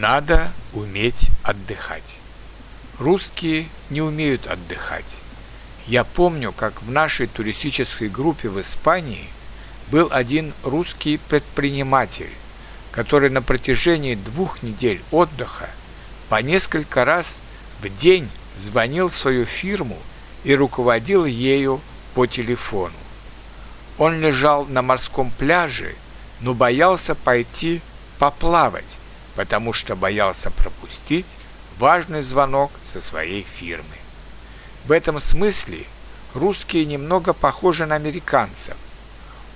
Надо уметь отдыхать. Русские не умеют отдыхать. Я помню, как в нашей туристической группе в Испании был один русский предприниматель, который на протяжении двух недель отдыха по несколько раз в день звонил в свою фирму и руководил ею по телефону. Он лежал на морском пляже, но боялся пойти поплавать, потому что боялся пропустить важный звонок со своей фирмы. В этом смысле русские немного похожи на американцев.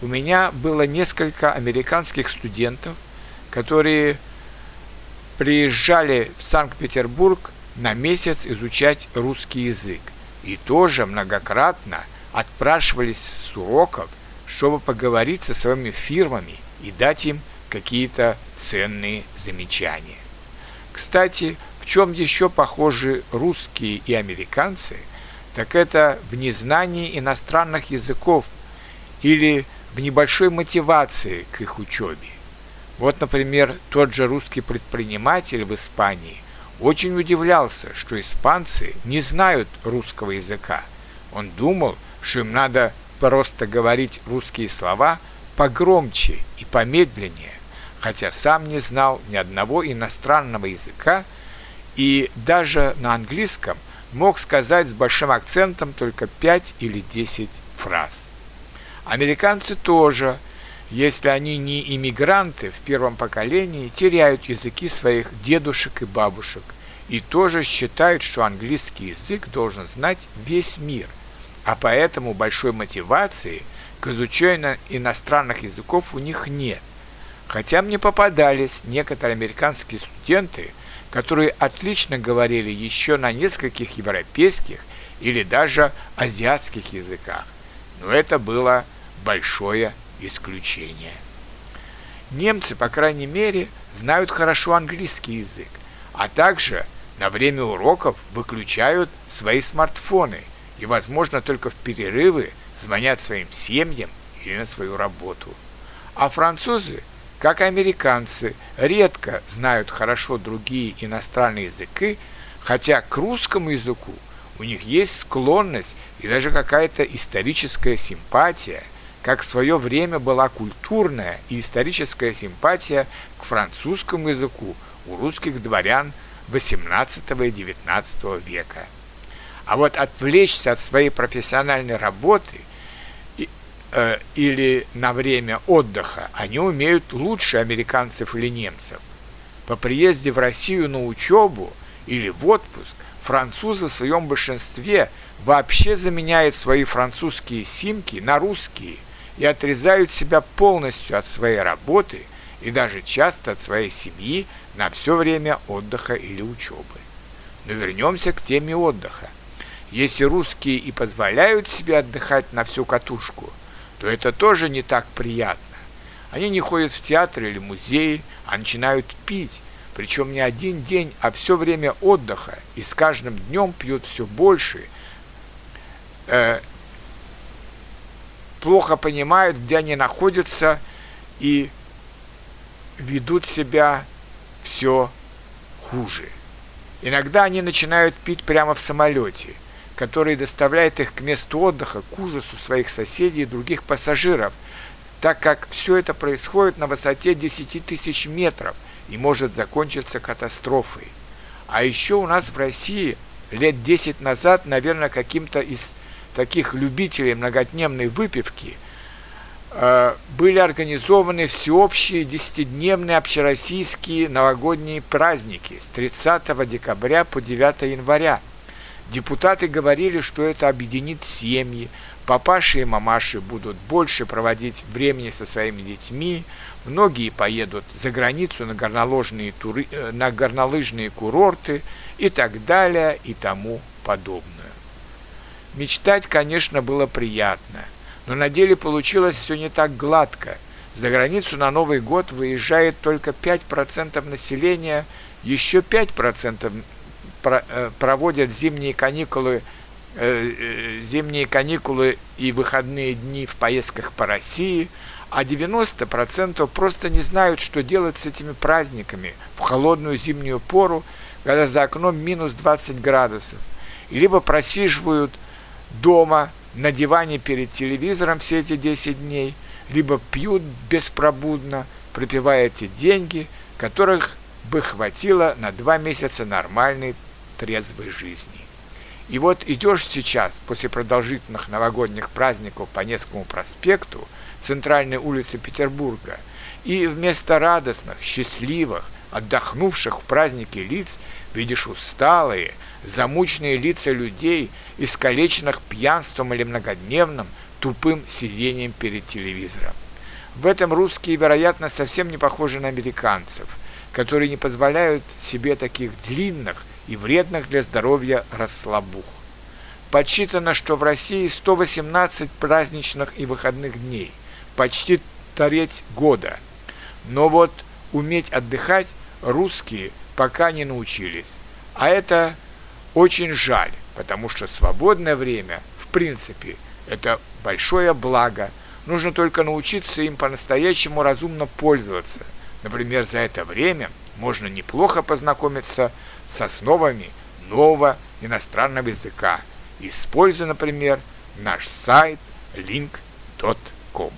У меня было несколько американских студентов, которые приезжали в Санкт-Петербург на месяц изучать русский язык и тоже многократно отпрашивались с уроков, чтобы поговорить со своими фирмами и дать им какие-то ценные замечания. Кстати, в чем еще похожи русские и американцы, так это в незнании иностранных языков или в небольшой мотивации к их учебе. Вот, например, тот же русский предприниматель в Испании очень удивлялся, что испанцы не знают русского языка. Он думал, что им надо просто говорить русские слова погромче и помедленнее, хотя сам не знал ни одного иностранного языка и даже на английском мог сказать с большим акцентом только 5 или 10 фраз. Американцы тоже, если они не иммигранты в первом поколении, теряют языки своих дедушек и бабушек и тоже считают, что английский язык должен знать весь мир, а поэтому большой мотивации к изучению иностранных языков у них нет. Хотя мне попадались некоторые американские студенты, которые отлично говорили еще на нескольких европейских или даже азиатских языках. Но это было большое исключение. Немцы, по крайней мере, знают хорошо английский язык, а также на время уроков выключают свои смартфоны и, возможно, только в перерывы звонят своим семьям или на свою работу. А французы как американцы, редко знают хорошо другие иностранные языки, хотя к русскому языку у них есть склонность и даже какая-то историческая симпатия, как в свое время была культурная и историческая симпатия к французскому языку у русских дворян XVIII и XIX века. А вот отвлечься от своей профессиональной работы э, или на время отдыха, они умеют лучше американцев или немцев. По приезде в Россию на учебу или в отпуск французы в своем большинстве вообще заменяют свои французские симки на русские и отрезают себя полностью от своей работы и даже часто от своей семьи на все время отдыха или учебы. Но вернемся к теме отдыха. Если русские и позволяют себе отдыхать на всю катушку – то это тоже не так приятно. Они не ходят в театр или музей, а начинают пить, причем не один день, а все время отдыха, и с каждым днем пьют все больше, э, плохо понимают, где они находятся, и ведут себя все хуже. Иногда они начинают пить прямо в самолете – который доставляет их к месту отдыха, к ужасу своих соседей и других пассажиров, так как все это происходит на высоте 10 тысяч метров и может закончиться катастрофой. А еще у нас в России лет 10 назад, наверное, каким-то из таких любителей многодневной выпивки э, были организованы всеобщие десятидневные общероссийские новогодние праздники с 30 декабря по 9 января – Депутаты говорили, что это объединит семьи, папаши и мамаши будут больше проводить времени со своими детьми, многие поедут за границу на горнолыжные, туры, э, на горнолыжные курорты и так далее и тому подобное. Мечтать, конечно, было приятно, но на деле получилось все не так гладко. За границу на Новый год выезжает только 5% населения, еще 5% Э, проводят зимние каникулы, э, э, зимние каникулы и выходные дни в поездках по России, а 90% просто не знают, что делать с этими праздниками в холодную зимнюю пору, когда за окном минус 20 градусов, и либо просиживают дома на диване перед телевизором все эти 10 дней, либо пьют беспробудно, пропивая эти деньги, которых бы хватило на два месяца нормальной трезвой жизни. И вот идешь сейчас, после продолжительных новогодних праздников по Невскому проспекту, центральной улице Петербурга, и вместо радостных, счастливых, отдохнувших в празднике лиц видишь усталые, замученные лица людей, искалеченных пьянством или многодневным, тупым сидением перед телевизором. В этом русские, вероятно, совсем не похожи на американцев, которые не позволяют себе таких длинных и вредных для здоровья расслабух. Подсчитано, что в России 118 праздничных и выходных дней, почти треть года. Но вот уметь отдыхать русские пока не научились. А это очень жаль, потому что свободное время, в принципе, это большое благо. Нужно только научиться им по-настоящему разумно пользоваться. Например, за это время можно неплохо познакомиться с основами нового иностранного языка, используя, например, наш сайт link.com.